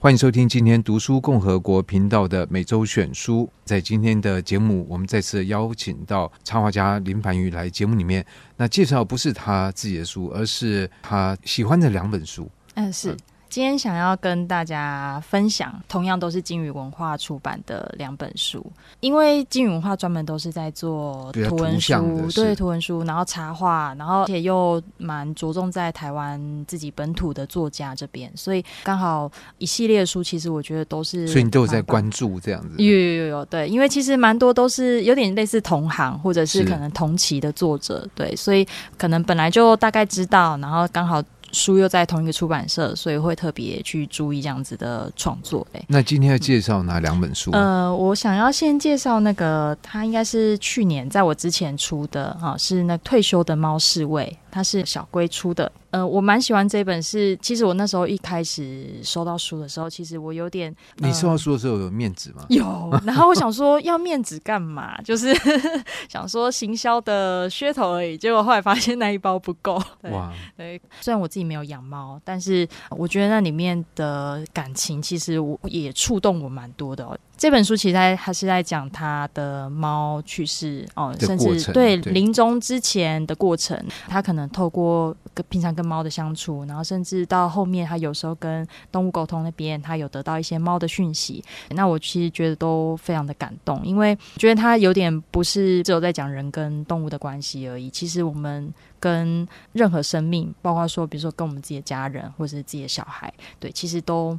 欢迎收听今天读书共和国频道的每周选书。在今天的节目，我们再次邀请到插画家林凡瑜来节目里面。那介绍不是他自己的书，而是他喜欢的两本书。嗯，是。今天想要跟大家分享，同样都是金鱼文化出版的两本书，因为金鱼文化专门都是在做图文书，对图文书，然后插画，然后且又蛮着重在台湾自己本土的作家这边，所以刚好一系列书，其实我觉得都是，所以你都有在关注这样子，有有有有，对，因为其实蛮多都是有点类似同行或者是。可能同期的作者，对，所以可能本来就大概知道，然后刚好。书又在同一个出版社，所以会特别去注意这样子的创作。哎，那今天要介绍哪两本书？呃，我想要先介绍那个，它应该是去年在我之前出的啊，是那退休的猫侍卫。它是小龟出的，呃，我蛮喜欢这本是。其实我那时候一开始收到书的时候，其实我有点……你收到书的时候有面子吗？有。然后我想说，要面子干嘛？就是 想说行销的噱头而已。结果后来发现那一包不够。哇！对，虽然我自己没有养猫，但是我觉得那里面的感情其实我也触动我蛮多的哦。这本书其实在还是在讲他的猫去世哦，甚至对临终之前的过程，他可能透过跟平常跟猫的相处，然后甚至到后面他有时候跟动物沟通那边，他有得到一些猫的讯息。那我其实觉得都非常的感动，因为觉得他有点不是只有在讲人跟动物的关系而已。其实我们跟任何生命，包括说比如说跟我们自己的家人或者是自己的小孩，对，其实都。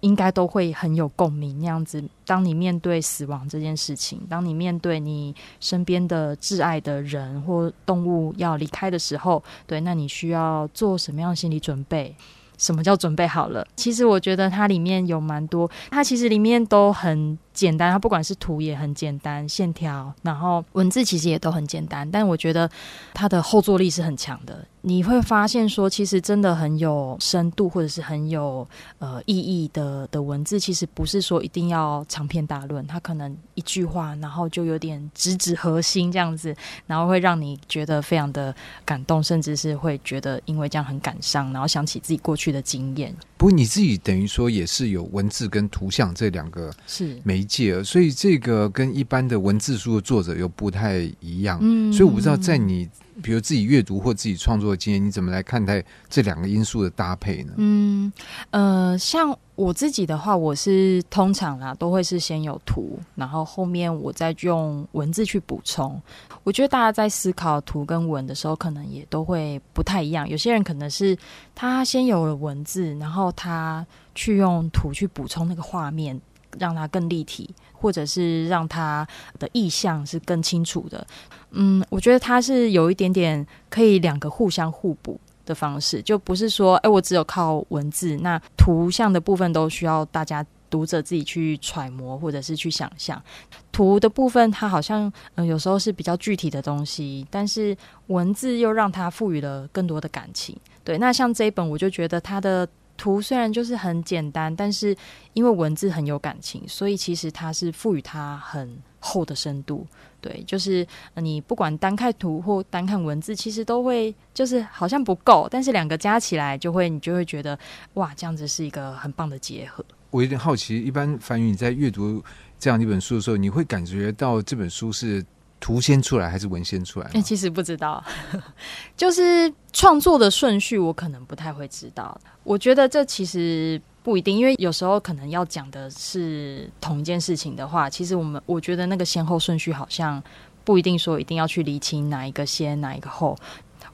应该都会很有共鸣，那样子。当你面对死亡这件事情，当你面对你身边的挚爱的人或动物要离开的时候，对，那你需要做什么样的心理准备？什么叫准备好了？其实我觉得它里面有蛮多，它其实里面都很简单，它不管是图也很简单，线条，然后文字其实也都很简单，但我觉得它的后坐力是很强的。你会发现说，其实真的很有深度，或者是很有呃意义的的文字，其实不是说一定要长篇大论，它可能一句话，然后就有点直指核心这样子，然后会让你觉得非常的感动，甚至是会觉得因为这样很感伤，然后想起自己过去的经验。不过你自己等于说也是有文字跟图像这两个是媒介，所以这个跟一般的文字书的作者又不太一样。嗯，所以我不知道在你。比如自己阅读或自己创作的经验，你怎么来看待这两个因素的搭配呢？嗯，呃，像我自己的话，我是通常啦都会是先有图，然后后面我再用文字去补充。我觉得大家在思考图跟文的时候，可能也都会不太一样。有些人可能是他先有了文字，然后他去用图去补充那个画面，让它更立体。或者是让他的意象是更清楚的，嗯，我觉得它是有一点点可以两个互相互补的方式，就不是说，哎，我只有靠文字，那图像的部分都需要大家读者自己去揣摩或者是去想象。图的部分，它好像嗯有时候是比较具体的东西，但是文字又让它赋予了更多的感情。对，那像这一本，我就觉得它的。图虽然就是很简单，但是因为文字很有感情，所以其实它是赋予它很厚的深度。对，就是你不管单看图或单看文字，其实都会就是好像不够，但是两个加起来就会，你就会觉得哇，这样子是一个很棒的结合。我有点好奇，一般凡宇你在阅读这样一本书的时候，你会感觉到这本书是图先出来还是文先出来？哎、其实不知道，就是创作的顺序，我可能不太会知道。我觉得这其实不一定，因为有时候可能要讲的是同一件事情的话，其实我们我觉得那个先后顺序好像不一定说一定要去理清哪一个先，哪一个后。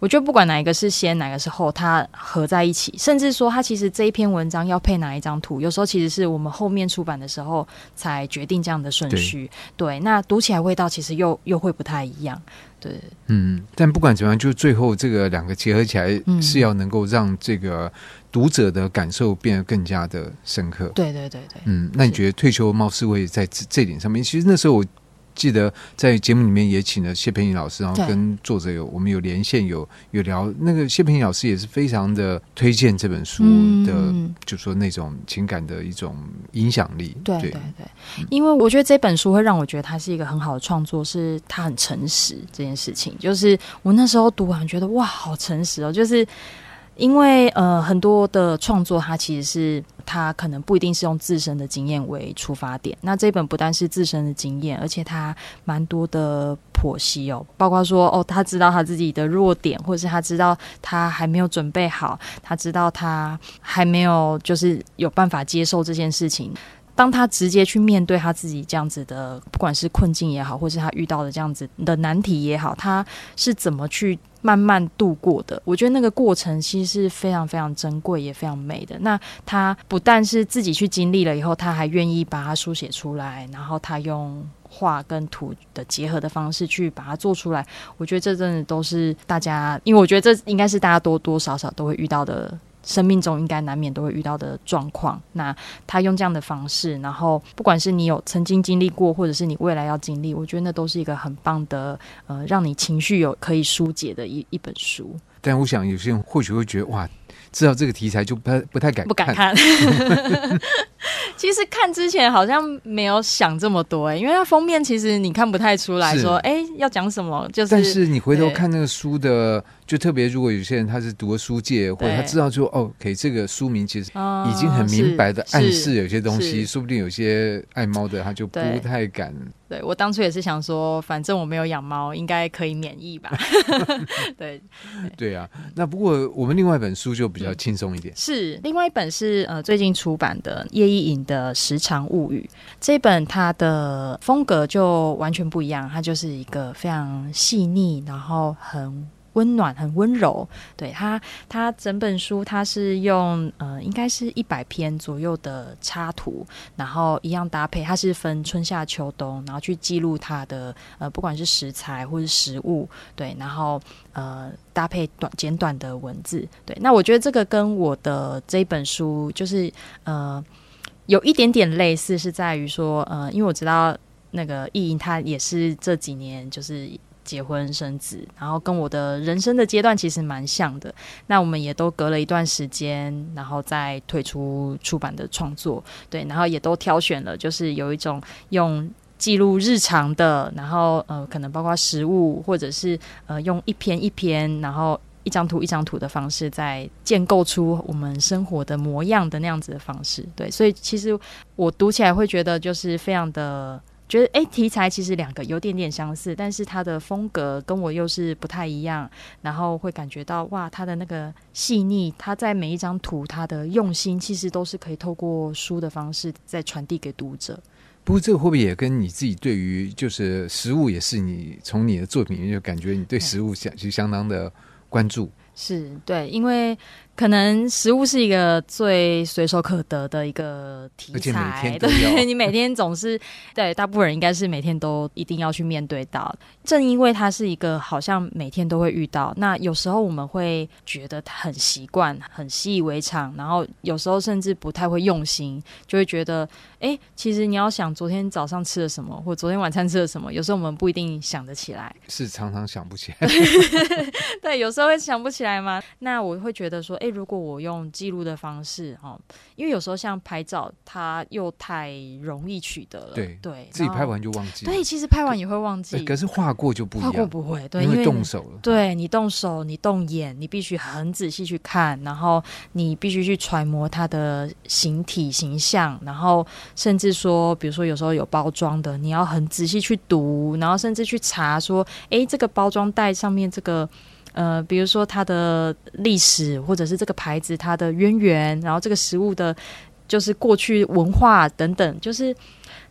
我觉得不管哪一个是先，哪个是后，它合在一起，甚至说它其实这一篇文章要配哪一张图，有时候其实是我们后面出版的时候才决定这样的顺序。对，对，那读起来味道其实又又会不太一样。对，嗯，但不管怎么样，就最后这个两个结合起来，是要能够让这个读者的感受变得更加的深刻。对对对对，嗯，那你觉得退休貌似会在这这点上面，其实那时候我。记得在节目里面也请了谢培颖老师，然后跟作者有我们有连线，有有聊。那个谢培颖老师也是非常的推荐这本书的，嗯、就说那种情感的一种影响力。对对对，因为我觉得这本书会让我觉得它是一个很好的创作，是它很诚实这件事情。就是我那时候读完觉得哇，好诚实哦，就是。因为呃，很多的创作，它其实是它可能不一定是用自身的经验为出发点。那这本不但是自身的经验，而且它蛮多的剖析哦，包括说哦，他知道他自己的弱点，或者是他知道他还没有准备好，他知道他还没有就是有办法接受这件事情。当他直接去面对他自己这样子的，不管是困境也好，或是他遇到的这样子的难题也好，他是怎么去慢慢度过的？我觉得那个过程其实是非常非常珍贵，也非常美的。那他不但是自己去经历了以后，他还愿意把它书写出来，然后他用画跟图的结合的方式去把它做出来。我觉得这真的都是大家，因为我觉得这应该是大家多多少少都会遇到的。生命中应该难免都会遇到的状况，那他用这样的方式，然后不管是你有曾经经历过，或者是你未来要经历，我觉得那都是一个很棒的，呃，让你情绪有可以疏解的一一本书。但我想有些人或许会觉得，哇，知道这个题材就不太不太敢不敢看。其实看之前好像没有想这么多哎、欸，因为它封面其实你看不太出来说，哎、欸，要讲什么，就是。但是你回头看那个书的。就特别，如果有些人他是读了书界，或者他知道说哦，给这个书名其实已经很明白的暗示有些东西，说不定有些爱猫的他就不太敢。对，我当初也是想说，反正我没有养猫，应该可以免疫吧。对对啊，那不过我们另外一本书就比较轻松一点，是另外一本是呃最近出版的叶一颖的《时常物语》这本，它的风格就完全不一样，它就是一个非常细腻，然后很。温暖很温柔，对他，他整本书他是用呃，应该是一百篇左右的插图，然后一样搭配，它是分春夏秋冬，然后去记录它的呃，不管是食材或是食物，对，然后呃搭配短简短的文字，对，那我觉得这个跟我的这一本书就是呃有一点点类似，是在于说呃，因为我知道那个意淫他也是这几年就是。结婚生子，然后跟我的人生的阶段其实蛮像的。那我们也都隔了一段时间，然后再退出出版的创作，对，然后也都挑选了，就是有一种用记录日常的，然后呃，可能包括食物，或者是呃，用一篇一篇，然后一张图一张图的方式，在建构出我们生活的模样的那样子的方式。对，所以其实我读起来会觉得就是非常的。觉得哎，题材其实两个有点点相似，但是它的风格跟我又是不太一样，然后会感觉到哇，它的那个细腻，它在每一张图，它的用心，其实都是可以透过书的方式再传递给读者。不过这个会不会也跟你自己对于就是食物，也是你从你的作品里面就感觉你对食物相其实相当的关注？是对，因为。可能食物是一个最随手可得的一个题材，对，你每天总是对，大部分人应该是每天都一定要去面对到。正因为它是一个好像每天都会遇到，那有时候我们会觉得很习惯、很习以为常，然后有时候甚至不太会用心，就会觉得，哎，其实你要想昨天早上吃了什么，或昨天晚餐吃了什么，有时候我们不一定想得起来，是常常想不起来。对，有时候会想不起来嘛？那我会觉得说。诶，如果我用记录的方式，哈，因为有时候像拍照，它又太容易取得了，对对，自己拍完就忘记。对，其实拍完也会忘记。可是画过就不一样，画过不会，对，因为动手了。对，你动手，你动眼，你必须很仔细去看，然后你必须去揣摩它的形体形象，然后甚至说，比如说有时候有包装的，你要很仔细去读，然后甚至去查说，诶，这个包装袋上面这个。呃，比如说它的历史，或者是这个牌子它的渊源，然后这个食物的，就是过去文化等等，就是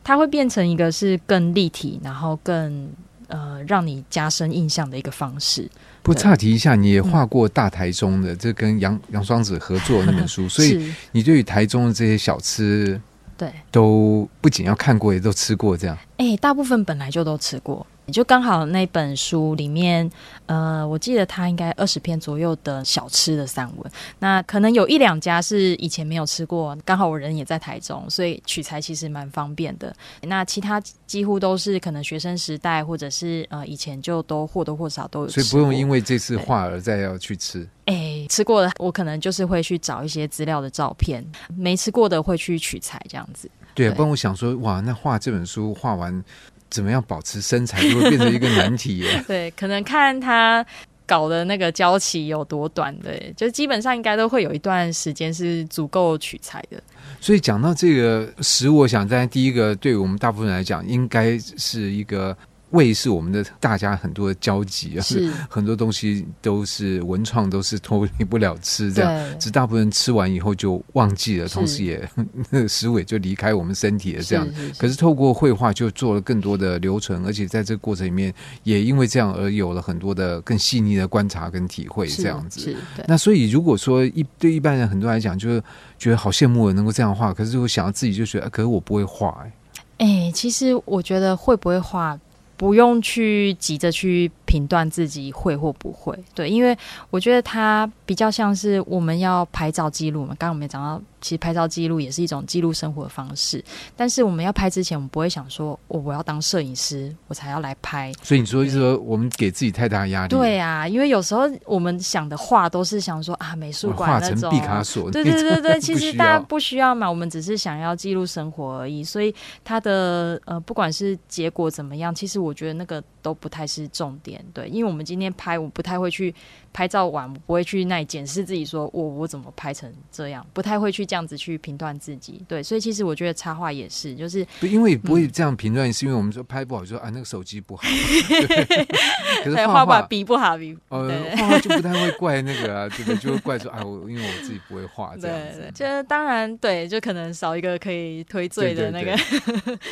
它会变成一个是更立体，然后更呃让你加深印象的一个方式。不岔题一下，你也画过大台中的，这、嗯、跟杨杨双子合作的那本书，所以你对于台中的这些小吃，对，都不仅要看过，也都吃过这样。哎、欸，大部分本来就都吃过。就刚好那本书里面，呃，我记得它应该二十篇左右的小吃的散文。那可能有一两家是以前没有吃过，刚好我人也在台中，所以取材其实蛮方便的。那其他几乎都是可能学生时代或者是呃以前就都或多或少都有吃，所以不用因为这次画而再要去吃。哎，吃过的我可能就是会去找一些资料的照片，没吃过的会去取材这样子。对，不然我想说，哇，那画这本书画完。怎么样保持身材 就会变成一个难题耶？对，可能看他搞的那个交期有多短，对，就基本上应该都会有一段时间是足够取材的。所以讲到这个食物，我想在第一个，对我们大部分人来讲，应该是一个。胃是我们的大家很多的交集啊，是很多东西都是文创，都是脱离不了吃这样，只大部分人吃完以后就忘记了，同时也那个食物就离开我们身体了这样。可是透过绘画就做了更多的留存，而且在这个过程里面也因为这样而有了很多的更细腻的观察跟体会这样子。那所以如果说一对一般人很多来讲，就是觉得好羡慕能够这样画，可是我想要自己就觉得，可是我不会画哎。哎，其实我觉得会不会画。不用去急着去评断自己会或不会，对，因为我觉得它比较像是我们要拍照记录嘛。刚刚我们也讲到。其实拍照记录也是一种记录生活的方式，但是我们要拍之前，我们不会想说，我、哦、我要当摄影师，我才要来拍。所以你说，就是说我们给自己太大压力。对啊，因为有时候我们想的话都是想说啊，美术馆那种毕卡索。对对对对，其实大家不需要嘛，我们只是想要记录生活而已。所以它的呃，不管是结果怎么样，其实我觉得那个都不太是重点。对，因为我们今天拍，我不太会去。拍照完，我不会去那里检视自己，说我我怎么拍成这样，不太会去这样子去评断自己。对，所以其实我觉得插画也是，就是不因为不会这样评断，是因为我们说拍不好，就说啊那个手机不好。可是画画笔不好，笔呃画画就不太会怪那个啊，这个？就会怪说啊我因为我自己不会画这样子。对对，就是当然对，就可能少一个可以推 罪的那个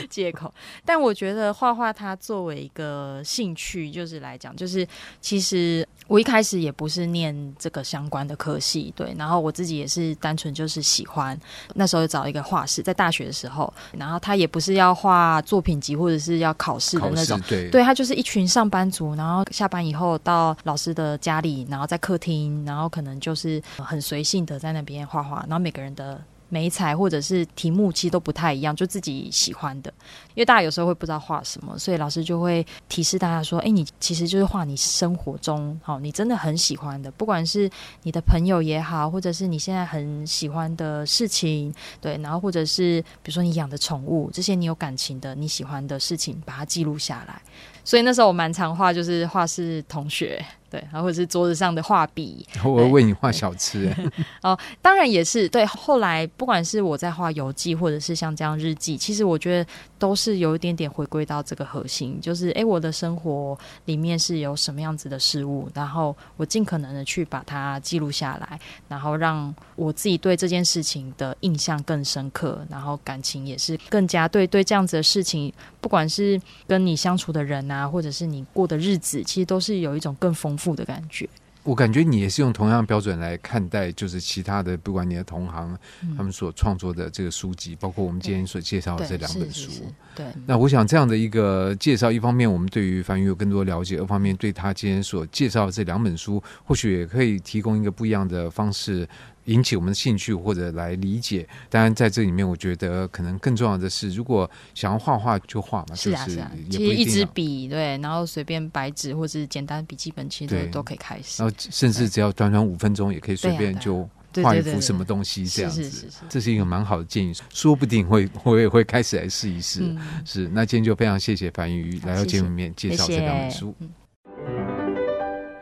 借口。但我觉得画画它作为一个兴趣，就是来讲，就是其实我一开始也。不是念这个相关的科系，对，然后我自己也是单纯就是喜欢，那时候找一个画室，在大学的时候，然后他也不是要画作品集或者是要考试的那种，对，对他就是一群上班族，然后下班以后到老师的家里，然后在客厅，然后可能就是很随性的在那边画画，然后每个人的。媒材或者是题目其实都不太一样，就自己喜欢的。因为大家有时候会不知道画什么，所以老师就会提示大家说：“哎，你其实就是画你生活中，好，你真的很喜欢的，不管是你的朋友也好，或者是你现在很喜欢的事情，对，然后或者是比如说你养的宠物，这些你有感情的、你喜欢的事情，把它记录下来。”所以那时候我蛮常画，就是画室同学，对，然后或者是桌子上的画笔。我会为你画小吃，哦，当然也是对。后来不管是我在画游记，或者是像这样日记，其实我觉得都是有一点点回归到这个核心，就是哎，我的生活里面是有什么样子的事物，然后我尽可能的去把它记录下来，然后让我自己对这件事情的印象更深刻，然后感情也是更加对对这样子的事情，不管是跟你相处的人。啊，或者是你过的日子，其实都是有一种更丰富的感觉。我感觉你也是用同样标准来看待，就是其他的，不管你的同行、嗯、他们所创作的这个书籍，包括我们今天所介绍的这两本书。对，那我想这样的一个介绍，一方面我们对于梵宇有更多了解，二方面对他今天所介绍的这两本书，或许也可以提供一个不一样的方式。引起我们的兴趣或者来理解，当然在这里面，我觉得可能更重要的是，如果想要画画就画嘛，是啊是啊，其实一支笔对，然后随便白纸或者简单笔记本，其实都都可以开始。然后甚至只要短短五分钟，也可以随便就画一幅什么东西这样子。这是一个蛮好的建议，说不定会 我也会开始来试一试。嗯、是，那今天就非常谢谢樊宇来到节目里面介绍这两本书。谢谢。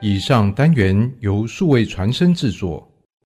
以上单元由数位传声制作。